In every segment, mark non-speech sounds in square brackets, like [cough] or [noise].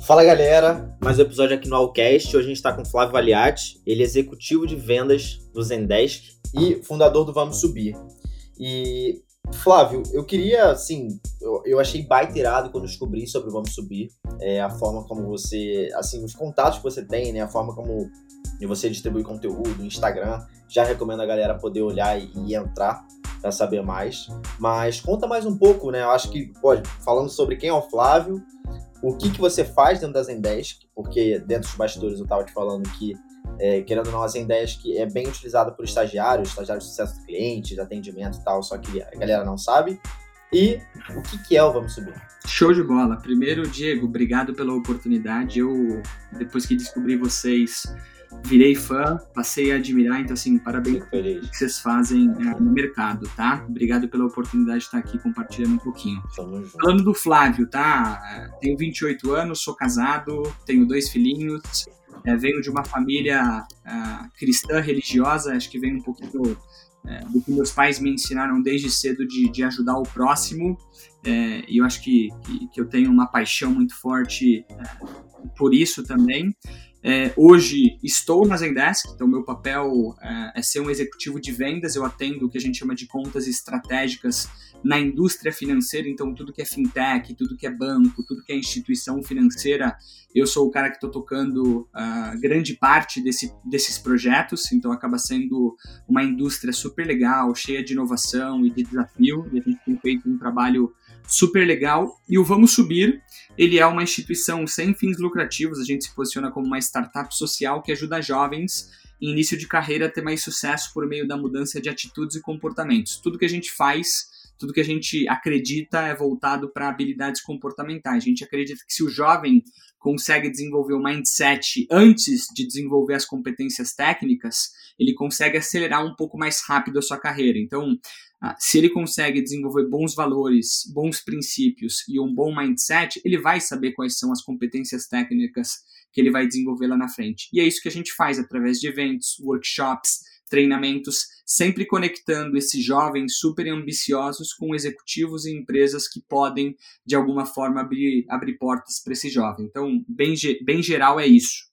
Fala galera, mais um episódio aqui no Allcast. Hoje a gente está com Flávio Valiati, ele é executivo de vendas do Zendesk e fundador do Vamos Subir. E Flávio, eu queria, assim, eu, eu achei baita irado quando descobri sobre o Vamos Subir, é, a forma como você, assim, os contatos que você tem, né, a forma como você distribui conteúdo, Instagram, já recomendo a galera poder olhar e, e entrar para saber mais. Mas conta mais um pouco, né, eu acho que, pode, falando sobre quem é o Flávio, o que, que você faz dentro da Zendesk, porque dentro dos bastidores eu estava te falando que, é, querendo ou não, a Zendesk é bem utilizada por estagiários, estagiários de sucesso do cliente, de atendimento e tal, só que a galera não sabe. E o que, que é o Vamos Subir? Show de bola. Primeiro, Diego, obrigado pela oportunidade. Eu, depois que descobri vocês virei fã, passei a admirar, então assim, parabéns pelo que vocês fazem é, no mercado, tá? Obrigado pela oportunidade de estar aqui compartilhando um pouquinho. Falando do Flávio, tá? É, tenho 28 anos, sou casado, tenho dois filhinhos, é, venho de uma família é, cristã religiosa, acho que vem um pouquinho é, do que meus pais me ensinaram desde cedo de, de ajudar o próximo, é, e eu acho que, que, que, eu tenho uma paixão muito forte por isso também. É, hoje estou na Zendesk, então meu papel é, é, ser um executivo de vendas. Eu atendo o que a gente chama de contas estratégicas na indústria financeira, então tudo que é fintech, tudo que é banco, tudo que é instituição financeira, eu sou o cara que estou tocando uh, grande parte desse, desses projetos, então acaba sendo uma indústria super legal, cheia de inovação e de desafio, e a gente tem feito um trabalho super legal. E o Vamos Subir, ele é uma instituição sem fins lucrativos, a gente se posiciona como uma startup social que ajuda jovens em início de carreira a ter mais sucesso por meio da mudança de atitudes e comportamentos. Tudo que a gente faz, tudo que a gente acredita é voltado para habilidades comportamentais. A gente acredita que se o jovem consegue desenvolver o mindset antes de desenvolver as competências técnicas, ele consegue acelerar um pouco mais rápido a sua carreira. Então, se ele consegue desenvolver bons valores, bons princípios e um bom mindset, ele vai saber quais são as competências técnicas que ele vai desenvolver lá na frente. E é isso que a gente faz através de eventos, workshops, treinamentos, sempre conectando esses jovens super ambiciosos com executivos e empresas que podem, de alguma forma, abrir, abrir portas para esse jovem. Então, bem, bem geral, é isso.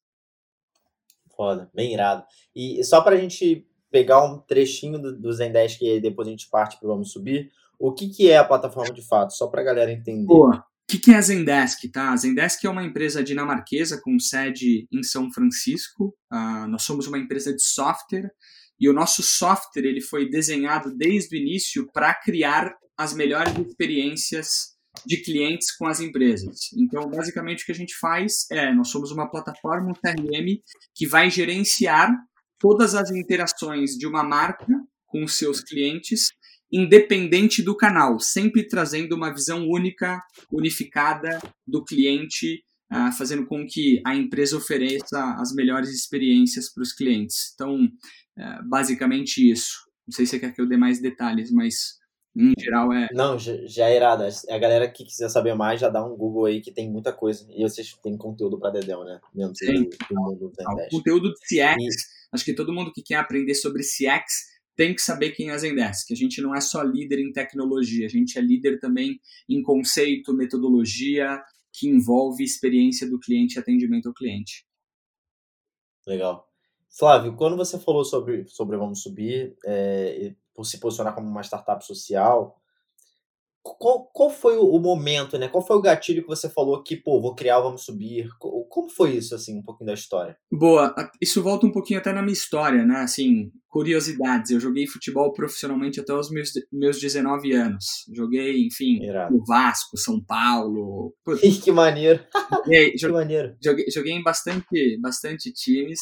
Foda, bem irado. E só para a gente pegar um trechinho do, do Zendesk e depois a gente parte para Vamos Subir. O que, que é a plataforma de fato? Só para a galera entender. Boa. O que, que é a Zendesk? Tá? A Zendesk é uma empresa dinamarquesa com sede em São Francisco. Uh, nós somos uma empresa de software e o nosso software ele foi desenhado desde o início para criar as melhores experiências de clientes com as empresas. Então, basicamente, o que a gente faz é, nós somos uma plataforma, um CRM, que vai gerenciar todas as interações de uma marca com seus clientes, independente do canal, sempre trazendo uma visão única, unificada do cliente, uh, fazendo com que a empresa ofereça as melhores experiências para os clientes. Então, uh, basicamente isso. Não sei se você quer que eu dê mais detalhes, mas em geral é. Não, já é irada. A galera que quiser saber mais já dá um Google aí que tem muita coisa. E vocês têm conteúdo para Dedéu, né? Dentro Sim. do, do mundo da O conteúdo de CX. E Acho que todo mundo que quer aprender sobre CX tem que saber quem é a Zendesk. A gente não é só líder em tecnologia, a gente é líder também em conceito, metodologia, que envolve experiência do cliente e atendimento ao cliente. Legal. Flávio, quando você falou sobre, sobre Vamos Subir, é, por se posicionar como uma startup social, qual, qual foi o momento, né? Qual foi o gatilho que você falou que, pô, vou criar, vamos subir? Como foi isso, assim, um pouquinho da história? Boa, isso volta um pouquinho até na minha história, né? Assim, curiosidades. Eu joguei futebol profissionalmente até os meus, meus 19 anos. Joguei, enfim, no Vasco, São Paulo. [laughs] que maneiro! Joguei, [laughs] que maneiro. Joguei, joguei em bastante, bastante times.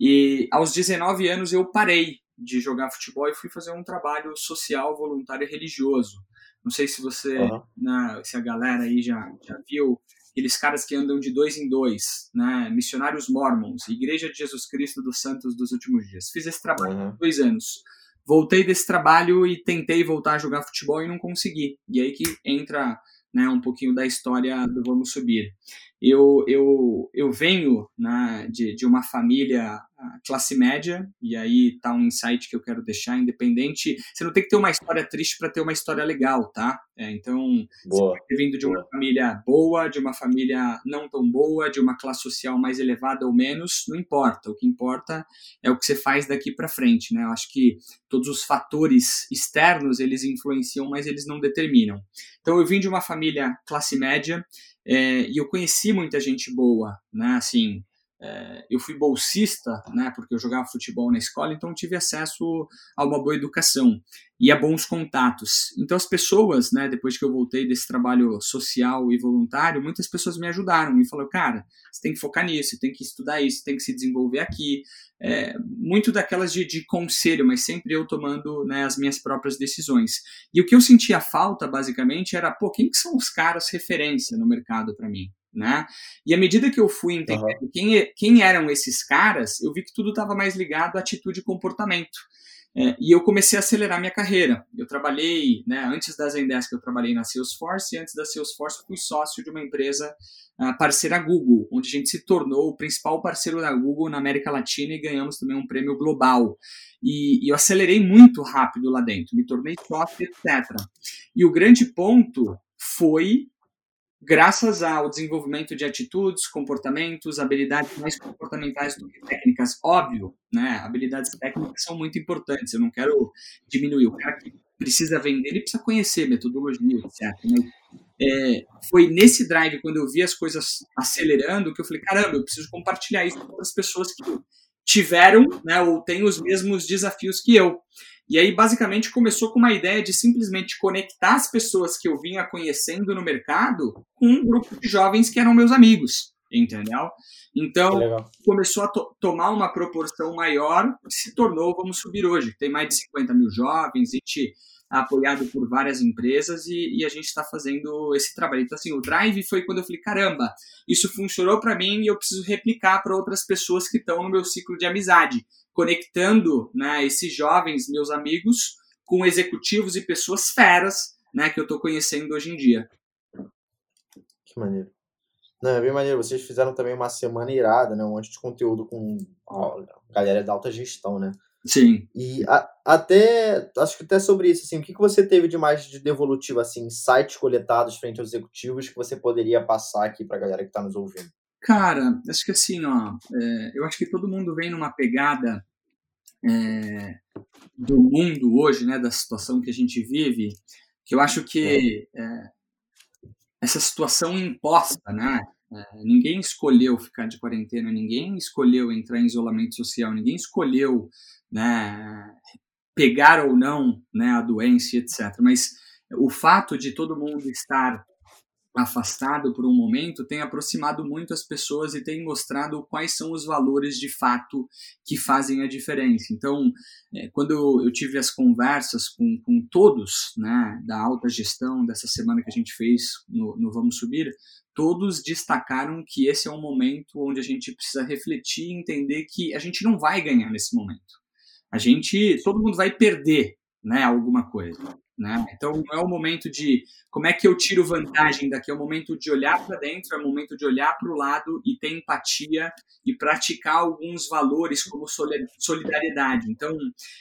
E aos 19 anos eu parei de jogar futebol e fui fazer um trabalho social, voluntário e religioso. Não sei se você, uhum. se a galera aí já, já viu, aqueles caras que andam de dois em dois, né? Missionários Mormons, Igreja de Jesus Cristo dos Santos dos Últimos Dias. Fiz esse trabalho uhum. dois anos. Voltei desse trabalho e tentei voltar a jogar futebol e não consegui. E aí que entra né, um pouquinho da história do Vamos Subir. Eu, eu, eu venho né, de, de uma família classe média, e aí tá um insight que eu quero deixar, independente. Você não tem que ter uma história triste para ter uma história legal, tá? É, então, boa, você vindo de uma boa. família boa, de uma família não tão boa, de uma classe social mais elevada ou menos, não importa. O que importa é o que você faz daqui para frente, né? Eu acho que todos os fatores externos eles influenciam, mas eles não determinam. Então, eu vim de uma família classe média. É, e eu conheci muita gente boa, né? Assim, é, eu fui bolsista, né, porque eu jogava futebol na escola, então tive acesso a uma boa educação e a bons contatos. Então as pessoas, né, depois que eu voltei desse trabalho social e voluntário, muitas pessoas me ajudaram, me falaram, cara, você tem que focar nisso, tem que estudar isso, tem que se desenvolver aqui. É, muito daquelas de, de, conselho, mas sempre eu tomando né, as minhas próprias decisões. E o que eu sentia falta, basicamente, era, pô, quem que são os caras referência no mercado para mim? Né? E à medida que eu fui entendendo uhum. quem, quem eram esses caras, eu vi que tudo estava mais ligado à atitude e comportamento. É, e eu comecei a acelerar minha carreira. Eu trabalhei, né, antes da Zendesk, eu trabalhei na Salesforce, e antes da Salesforce, fui sócio de uma empresa uh, parceira Google, onde a gente se tornou o principal parceiro da Google na América Latina e ganhamos também um prêmio global. E, e eu acelerei muito rápido lá dentro, me tornei sócio, etc. E o grande ponto foi graças ao desenvolvimento de atitudes, comportamentos, habilidades mais comportamentais do que técnicas. Óbvio, né? Habilidades técnicas são muito importantes. Eu não quero diminuir. O cara que precisa vender, ele precisa conhecer metodologia, etc. Mas, é, foi nesse drive, quando eu vi as coisas acelerando, que eu falei, caramba, eu preciso compartilhar isso com outras pessoas que tiveram, né, ou têm os mesmos desafios que eu. E aí, basicamente, começou com uma ideia de simplesmente conectar as pessoas que eu vinha conhecendo no mercado com um grupo de jovens que eram meus amigos, entendeu? Então, começou a to tomar uma proporção maior se tornou Vamos Subir hoje. Tem mais de 50 mil jovens, a gente apoiado por várias empresas e, e a gente está fazendo esse trabalho. Então, assim, o Drive foi quando eu falei, caramba, isso funcionou para mim e eu preciso replicar para outras pessoas que estão no meu ciclo de amizade conectando né, esses jovens, meus amigos, com executivos e pessoas feras né, que eu estou conhecendo hoje em dia. Que maneiro. Não, é bem maneiro. Vocês fizeram também uma semana irada, né? Um monte de conteúdo com a galera da alta gestão, né? Sim. E a, até, acho que até sobre isso, assim, o que, que você teve de mais de devolutivo, assim, sites coletados frente aos executivos que você poderia passar aqui para a galera que está nos ouvindo? Cara, acho que assim, ó, é, eu acho que todo mundo vem numa pegada é, do mundo hoje, né, da situação que a gente vive, que eu acho que é, essa situação imposta, né, é, ninguém escolheu ficar de quarentena, ninguém escolheu entrar em isolamento social, ninguém escolheu, né, pegar ou não, né, a doença, etc. Mas o fato de todo mundo estar afastado por um momento tem aproximado muito as pessoas e tem mostrado quais são os valores de fato que fazem a diferença. Então, é, quando eu tive as conversas com, com todos né, da alta gestão dessa semana que a gente fez no, no Vamos Subir, todos destacaram que esse é um momento onde a gente precisa refletir e entender que a gente não vai ganhar nesse momento. A gente, todo mundo vai perder né, alguma coisa. Né? Então não é o momento de como é que eu tiro vantagem daqui, é o momento de olhar para dentro, é o momento de olhar para o lado e ter empatia e praticar alguns valores como solidariedade. Então,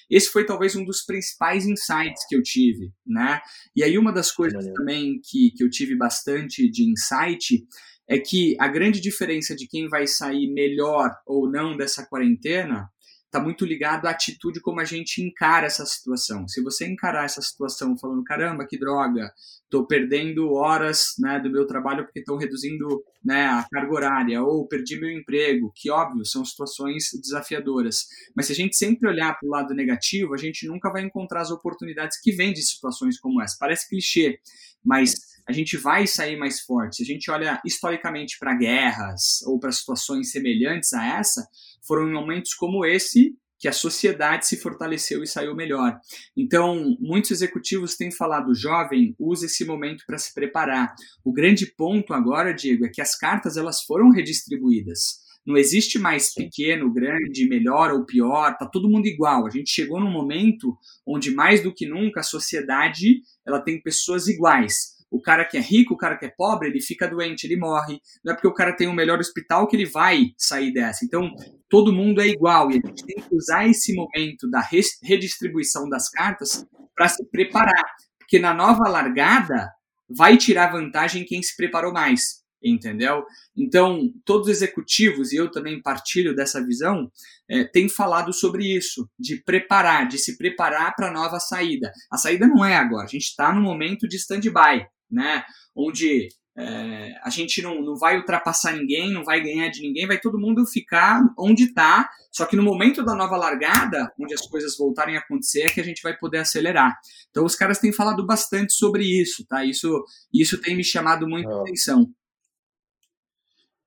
esse foi talvez um dos principais insights que eu tive. Né? E aí, uma das coisas também que, que eu tive bastante de insight é que a grande diferença de quem vai sair melhor ou não dessa quarentena está muito ligado à atitude como a gente encara essa situação. Se você encarar essa situação falando, caramba, que droga, estou perdendo horas né, do meu trabalho porque estão reduzindo né, a carga horária, ou perdi meu emprego, que óbvio, são situações desafiadoras. Mas se a gente sempre olhar para o lado negativo, a gente nunca vai encontrar as oportunidades que vêm de situações como essa. Parece clichê, mas a gente vai sair mais forte. Se a gente olha historicamente para guerras ou para situações semelhantes a essa, foram em momentos como esse que a sociedade se fortaleceu e saiu melhor. Então, muitos executivos têm falado, jovem, use esse momento para se preparar. O grande ponto agora, Diego, é que as cartas elas foram redistribuídas. Não existe mais pequeno, grande, melhor ou pior, tá todo mundo igual. A gente chegou num momento onde mais do que nunca a sociedade ela tem pessoas iguais o cara que é rico, o cara que é pobre, ele fica doente, ele morre. Não é porque o cara tem o um melhor hospital que ele vai sair dessa. Então, todo mundo é igual e a gente tem que usar esse momento da redistribuição das cartas para se preparar. Porque na nova largada, vai tirar vantagem quem se preparou mais entendeu? Então, todos os executivos, e eu também partilho dessa visão, é, têm falado sobre isso, de preparar, de se preparar para a nova saída. A saída não é agora, a gente está no momento de stand-by, né? Onde é, a gente não, não vai ultrapassar ninguém, não vai ganhar de ninguém, vai todo mundo ficar onde está. Só que no momento da nova largada, onde as coisas voltarem a acontecer, é que a gente vai poder acelerar. Então os caras têm falado bastante sobre isso, tá? Isso, isso tem me chamado muito a atenção.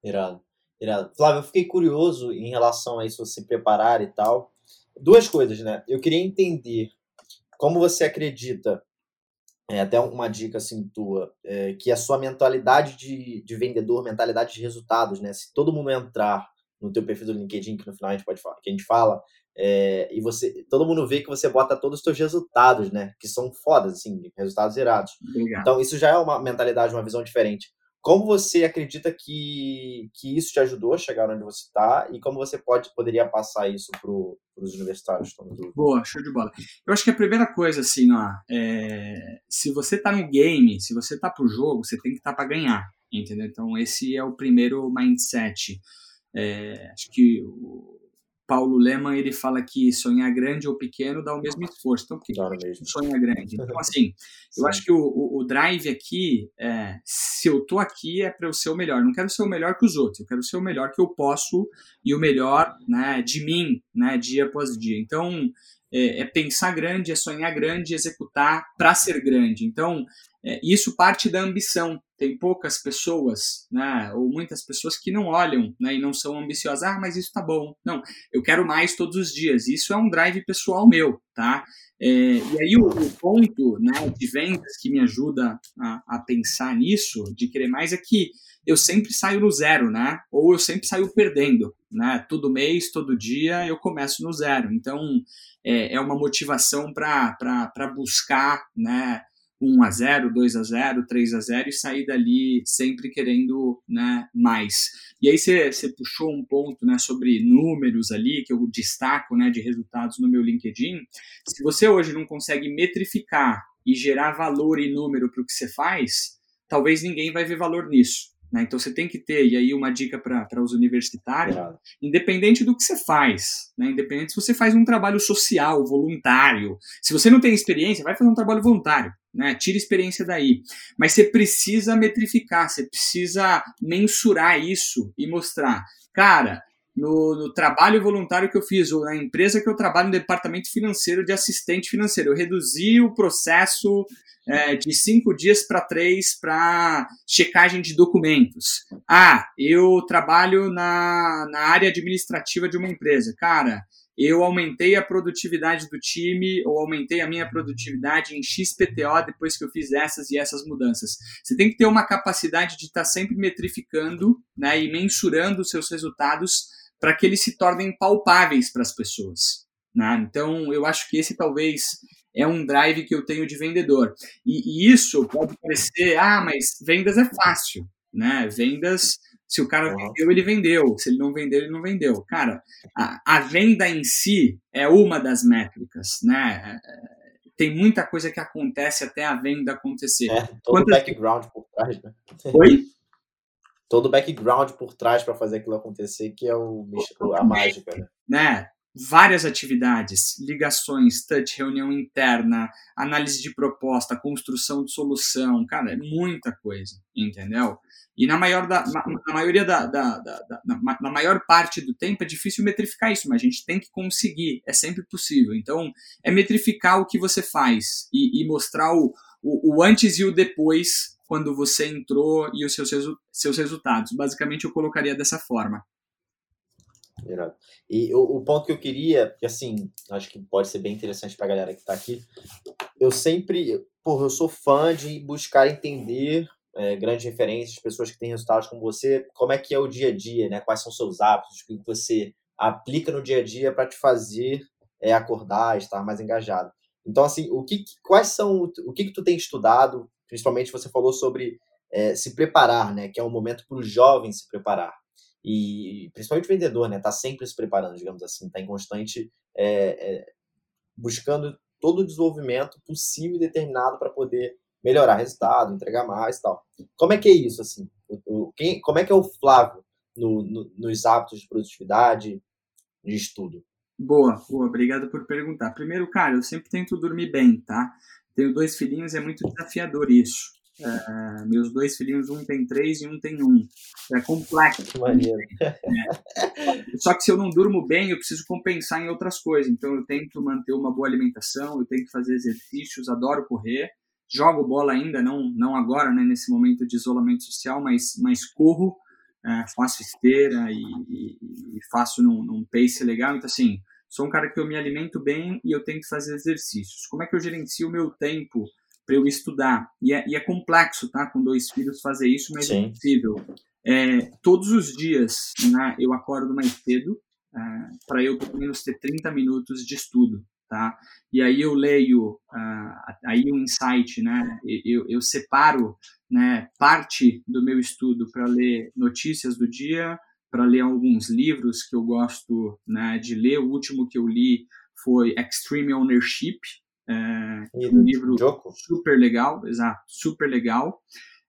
Irado, irado. Flávio, eu fiquei curioso em relação a isso, se preparar e tal. Duas coisas, né? Eu queria entender como você acredita, é, até uma dica assim tua, é, que a sua mentalidade de, de vendedor, mentalidade de resultados, né? Se todo mundo entrar no teu perfil do LinkedIn, que no final a gente pode falar, que a gente fala, é, e você, todo mundo vê que você bota todos os teus resultados, né? Que são fodas, assim, resultados irados. Obrigado. Então isso já é uma mentalidade, uma visão diferente. Como você acredita que, que isso te ajudou a chegar onde você está e como você pode poderia passar isso para os universitários? Boa, show de bola. Eu acho que a primeira coisa, assim, ó, é, se você está no game, se você está pro jogo, você tem que estar tá para ganhar, entendeu? Então esse é o primeiro mindset. É, acho que o, Paulo Leman ele fala que sonhar grande ou pequeno dá o mesmo esforço. Então, por que mesmo. sonha grande? Então, assim, eu acho que o, o, o, drive aqui, é, se eu tô aqui, é para eu ser o melhor. Não quero ser o melhor que os outros, eu quero ser o melhor que eu posso e o melhor né, de mim, né, dia após dia. Então, é, é pensar grande, é sonhar grande, executar para ser grande. Então, é, isso parte da ambição. Tem poucas pessoas, né, ou muitas pessoas que não olham né, e não são ambiciosas. Ah, mas isso tá bom. Não, eu quero mais todos os dias. Isso é um drive pessoal meu, tá? É, e aí o, o, ponto né, de vendas que me ajuda a, a, pensar nisso, de querer mais, é que eu sempre saio no zero, né? Ou eu sempre saio perdendo, né? Todo mês, todo dia eu começo no zero. Então é, é uma motivação para buscar, né? 1 a 0, 2 a 0, 3 a 0 e sair dali sempre querendo né, mais. E aí você, puxou um ponto né, sobre números ali, que eu destaco né, de resultados no meu LinkedIn. Se você hoje não consegue metrificar e gerar valor e número para o que você faz, talvez ninguém vai ver valor nisso. Né? Então você tem que ter, e aí uma dica para os universitários, independente do que você faz, né? independente se você faz um trabalho social, voluntário, se você não tem experiência, vai fazer um trabalho voluntário, né? tira experiência daí. Mas você precisa metrificar, você precisa mensurar isso e mostrar, cara, no, no, trabalho voluntário que eu fiz, ou na empresa que eu trabalho no departamento financeiro de assistente financeiro. Eu reduzi o processo é, de cinco dias para três para checagem de documentos. Ah, eu trabalho na, na área administrativa de uma empresa. Cara, eu aumentei a produtividade do time ou aumentei a minha produtividade em XPTO depois que eu fiz essas e essas mudanças. Você tem que ter uma capacidade de estar tá sempre metrificando né, e mensurando os seus resultados para que eles se tornem palpáveis para as pessoas. Né? Então, eu acho que esse talvez é um drive que eu tenho de vendedor. E, e, isso pode parecer, ah, mas vendas é fácil, né? Vendas, se o cara vendeu, ele vendeu. Se ele não vendeu, ele não vendeu. Cara, a, a venda em si é uma das métricas, né? É, tem muita coisa que acontece até a venda acontecer. É, todo o background por trás, né? Oi? Todo o background por trás para fazer aquilo acontecer, que é o, a mágica, né? né? várias atividades, ligações, touch, reunião interna, análise de proposta, construção de solução, cara, é muita coisa, entendeu? E na maior, da, na, na maioria da, da, da, da na, na, maior parte do tempo é difícil metrificar isso, mas a gente tem que conseguir, é sempre possível. Então, é metrificar o que você faz e, e mostrar o, o, o antes e o depois quando você entrou e os seus, seus resultados. Basicamente, eu colocaria dessa forma. E o, o, ponto que eu queria, que assim, acho que pode ser bem interessante para a galera que está aqui, eu sempre, porra, eu sou fã de buscar entender é, grandes referências, pessoas que têm resultados como você, como é que é o dia a dia, né? Quais são seus hábitos, o que você aplica no dia a dia para te fazer é, acordar, estar mais engajado. Então, assim, o que, quais são, o que que tu tem estudado, principalmente você falou sobre é, se preparar, né? Que é um momento para o jovem se preparar. E principalmente o vendedor, né? Tá sempre se preparando, digamos assim, tá em constante é, é, buscando todo o desenvolvimento possível e determinado para poder melhorar resultado, entregar mais e tal. Como é que é isso, assim? O, o, quem, como é que é o Flávio no, no, nos hábitos de produtividade, de estudo? Boa, boa, obrigado por perguntar. Primeiro, cara, eu sempre tento dormir bem, tá? Tenho dois filhinhos, é muito desafiador isso. É, meus dois filhinhos, um tem três e um tem um. É complexo. Que maneiro. É. Só que se eu não durmo bem, eu preciso compensar em outras coisas. Então eu tento manter uma boa alimentação, eu tenho que fazer exercícios, adoro correr. Jogo bola ainda, não, não agora, né, nesse momento de isolamento social, mas, mas corro é, faço esteira e, e, e faço num, num, pace legal. Então, assim, sou um cara que eu me alimento bem e eu tenho que fazer exercícios. Como é que eu gerencio o meu tempo para eu estudar? E é, e é, complexo, tá? Com dois filhos fazer isso, mas é Sim. é possível. É, todos os dias né, eu acordo mais cedo é, para eu pelo menos ter 30 minutos de estudo. Tá? E aí eu leio uh, aí um insight, né? Eu, eu separo né, parte do meu estudo para ler notícias do dia, para ler alguns livros que eu gosto né, de ler. O último que eu li foi Extreme Ownership, é, um livro Joko. super legal, exato, super legal.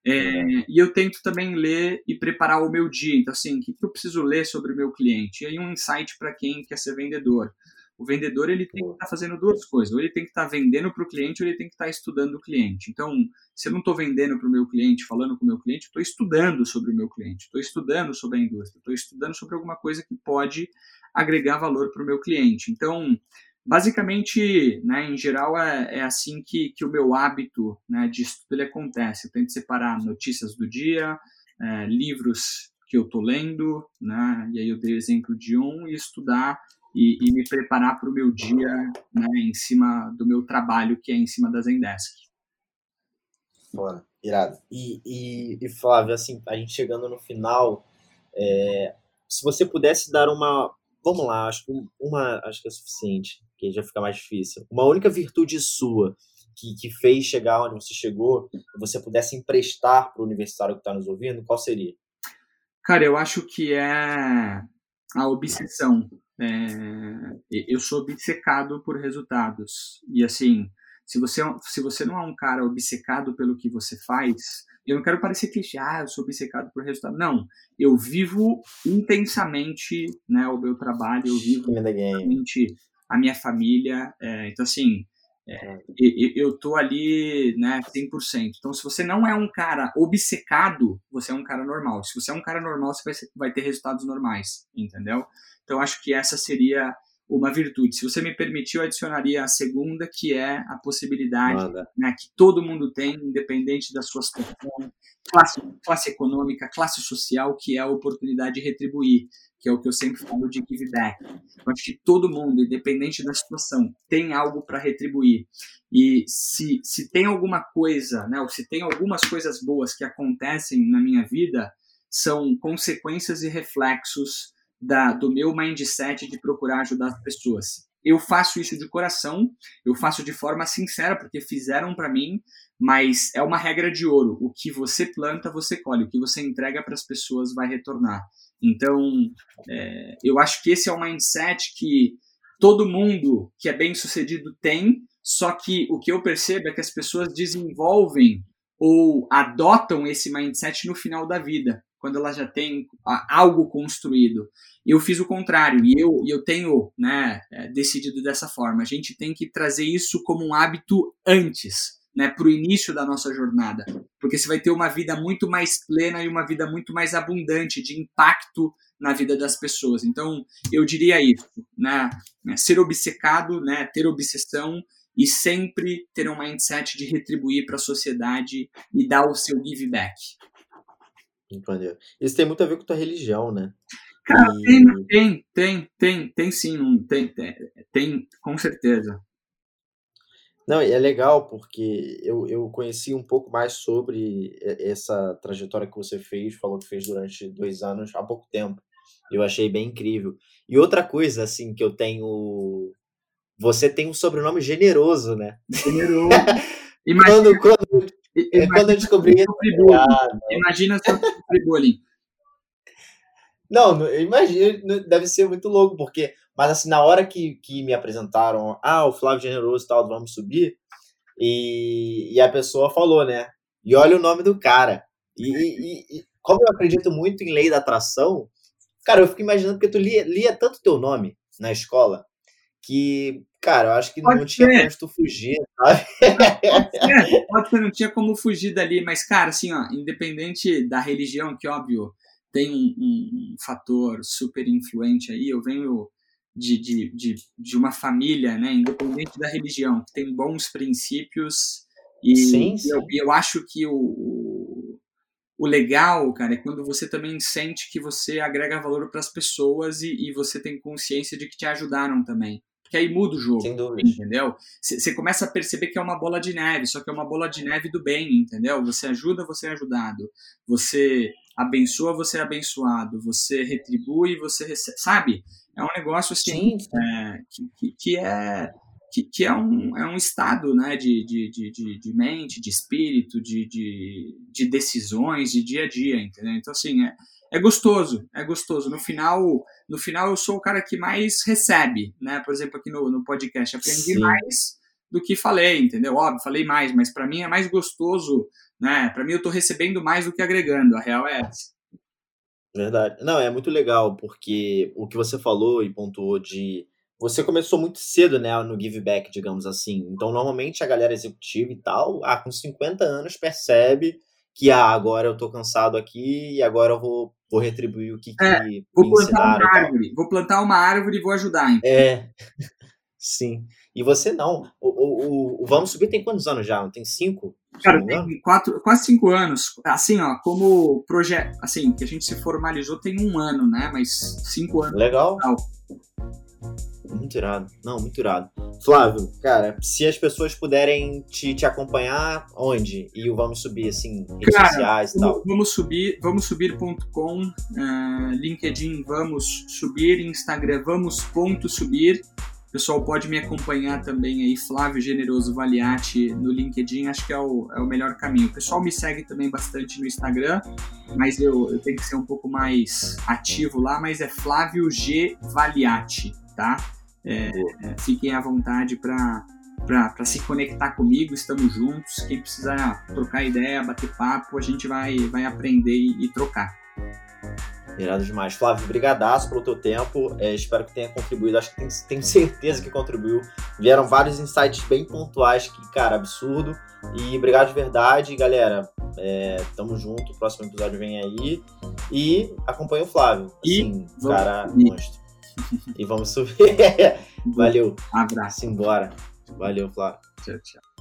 É, e eu tento também ler e preparar o meu dia. Então, assim, o que, que eu preciso ler sobre o meu cliente? E aí, um insight para quem quer ser vendedor. O vendedor ele tem que estar tá fazendo duas coisas. Ou ele tem que estar tá vendendo para o cliente, ou ele tem que estar tá estudando o cliente. Então, se eu não estou vendendo para o meu cliente, falando com o meu cliente, estou estudando sobre o meu cliente, estou estudando sobre a indústria, estou estudando sobre alguma coisa que pode agregar valor para o meu cliente. Então, basicamente, né, em geral, é, é assim que, que o meu hábito né, de estudo ele acontece. Eu tento separar notícias do dia, é, livros que eu estou lendo, né, e aí eu dei o exemplo de um, e estudar e, e me preparar para o meu dia né, em cima do meu trabalho, que é em cima da Zendesk. Bora, irado. E, e, e, Flávio, assim, a gente chegando no final, é, se você pudesse dar uma. Vamos lá, acho que uma acho que é suficiente, que já fica mais difícil. Uma única virtude sua que, que fez chegar onde você chegou, que você pudesse emprestar para o universitário que está nos ouvindo, qual seria? Cara, eu acho que é a obsessão. É, eu sou obcecado por resultados. E assim, se você, é se você não é um cara obcecado pelo que você faz, eu não quero parecer clichê, ah, eu sou obcecado por resultado. Não, eu vivo intensamente né, o meu trabalho, eu vivo intensamente a minha família. É, então, assim, é, eu tô ali, né, 100%. Então, se você não é um cara obcecado, você é um cara normal. Se você é um cara normal, você vai, vai ter resultados normais, entendeu? Então, acho que essa seria uma virtude. Se você me permitir, eu adicionaria a segunda, que é a possibilidade né, que todo mundo tem, independente da sua situação, classe, classe econômica, classe social, que é a oportunidade de retribuir, que é o que eu sempre falo de give back. Eu acho que todo mundo, independente da situação, tem algo para retribuir. E se, se tem alguma coisa, né, ou se tem algumas coisas boas que acontecem na minha vida, são consequências e reflexos da, do meu mindset de procurar ajudar as pessoas. Eu faço isso de coração, eu faço de forma sincera, porque fizeram para mim, mas é uma regra de ouro. O que você planta, você colhe. O que você entrega para as pessoas vai retornar. Então, é, eu acho que esse é o mindset que todo mundo que é bem sucedido tem, só que o que eu percebo é que as pessoas desenvolvem ou adotam esse mindset no final da vida quando ela já tem algo construído. Eu fiz o contrário e eu, eu tenho né, é, decidido dessa forma. A gente tem que trazer isso como um hábito antes, né, para o início da nossa jornada, porque você vai ter uma vida muito mais plena e uma vida muito mais abundante de impacto na vida das pessoas. Então, eu diria isso, né, ser obcecado, né, ter obsessão e sempre ter um mindset de retribuir para a sociedade e dar o seu give back. Entendeu? Isso tem muito a ver com tua religião, né? Cara, e... tem, tem, tem, tem, tem sim, tem, tem, tem, com certeza. Não, e é legal porque eu, eu conheci um pouco mais sobre essa trajetória que você fez, falou que fez durante dois anos, há pouco tempo. Eu achei bem incrível. E outra coisa, assim, que eu tenho. Você tem um sobrenome generoso, né? Generoso. Imagina, [laughs] quando, quando... é quando eu descobri. Ah, imagina só o bullying. Não, eu imagino, deve ser muito louco, porque. Mas assim, na hora que, que me apresentaram, ah, o Flávio Generoso e tal, vamos subir, e, e a pessoa falou, né? E olha o nome do cara. E, e, e, como eu acredito muito em lei da atração, cara, eu fico imaginando porque tu lia, lia tanto teu nome na escola que, cara, eu acho que pode não ser. tinha como tu fugir, sabe? Pode ser, [laughs] pode ser, não tinha como fugir dali, mas, cara, assim, ó, independente da religião, que óbvio tem um, um fator super influente aí, eu venho de, de, de, de, uma família, né, independente da religião, que tem bons princípios e sim, sim. Eu, eu acho que o, o legal, cara, é quando você também sente que você agrega valor para as pessoas e, e, você tem consciência de que te ajudaram também. Porque aí muda o jogo, entendeu? Você começa a perceber que é uma bola de neve, só que é uma bola de neve do bem, entendeu? Você ajuda, você é ajudado. Você abençoa, você é abençoado. Você retribui, você recebe. Sabe? É um negócio assim é, que, que, é que, que, é, um, é um estado né, de, de, de, de mente, de espírito, de, de, de decisões, de dia a dia, entendeu? Então, assim, é, é gostoso, é gostoso. No final, no final eu sou o cara que mais recebe, né? Por exemplo, aqui no, no podcast, aprendi Sim. mais do que falei, entendeu? Óbvio, falei mais, mas para mim é mais gostoso, né? Para mim eu tô recebendo mais do que agregando, a real é essa. Verdade. Não, é muito legal, porque o que você falou e pontuou de. Você começou muito cedo, né, no give back, digamos assim. Então, normalmente a galera executiva e tal, ah, com 50 anos, percebe que, ah, agora eu tô cansado aqui e agora eu vou, vou retribuir o que, é, que vou plantar uma árvore. Vou plantar uma árvore e vou ajudar. Então. É. [laughs] Sim. E você não. O, o, o, Vamos Subir tem quantos anos já? Tem cinco? Cara, tem quatro, quase cinco anos. Assim, ó, como projeto, assim, que a gente se formalizou tem um ano, né? Mas cinco anos. Legal. Muito irado. Não, muito irado. Flávio, cara, se as pessoas puderem te, te acompanhar, onde? E o Vamos Subir, assim, redes cara, sociais e tal. Vamos subir, vamos subir.com, uh, eh, LinkedIn Vamos Subir, Instagram Vamos ponto subir pessoal pode me acompanhar também aí, Flávio Generoso Valiati, no LinkedIn, acho que é o, é o melhor caminho. O pessoal me segue também bastante no Instagram, mas eu, eu tenho que ser um pouco mais ativo lá, mas é Flávio G Valiati, tá? É, é, fiquem à vontade para para se conectar comigo, estamos juntos. Quem precisar trocar ideia, bater papo, a gente vai, vai aprender e, e trocar. Irado demais. Flávio, brigadaço pelo teu tempo. É, espero que tenha contribuído. Acho que tenho, tenho certeza que contribuiu. Vieram vários insights bem pontuais que, cara, absurdo. E obrigado de verdade, galera. É, tamo junto. O próximo episódio vem aí. E acompanha o Flávio. Assim, e cara, monstro. [laughs] e vamos subir. [laughs] Valeu. Abraço. Simbora. Valeu, Flávio. Tchau, tchau.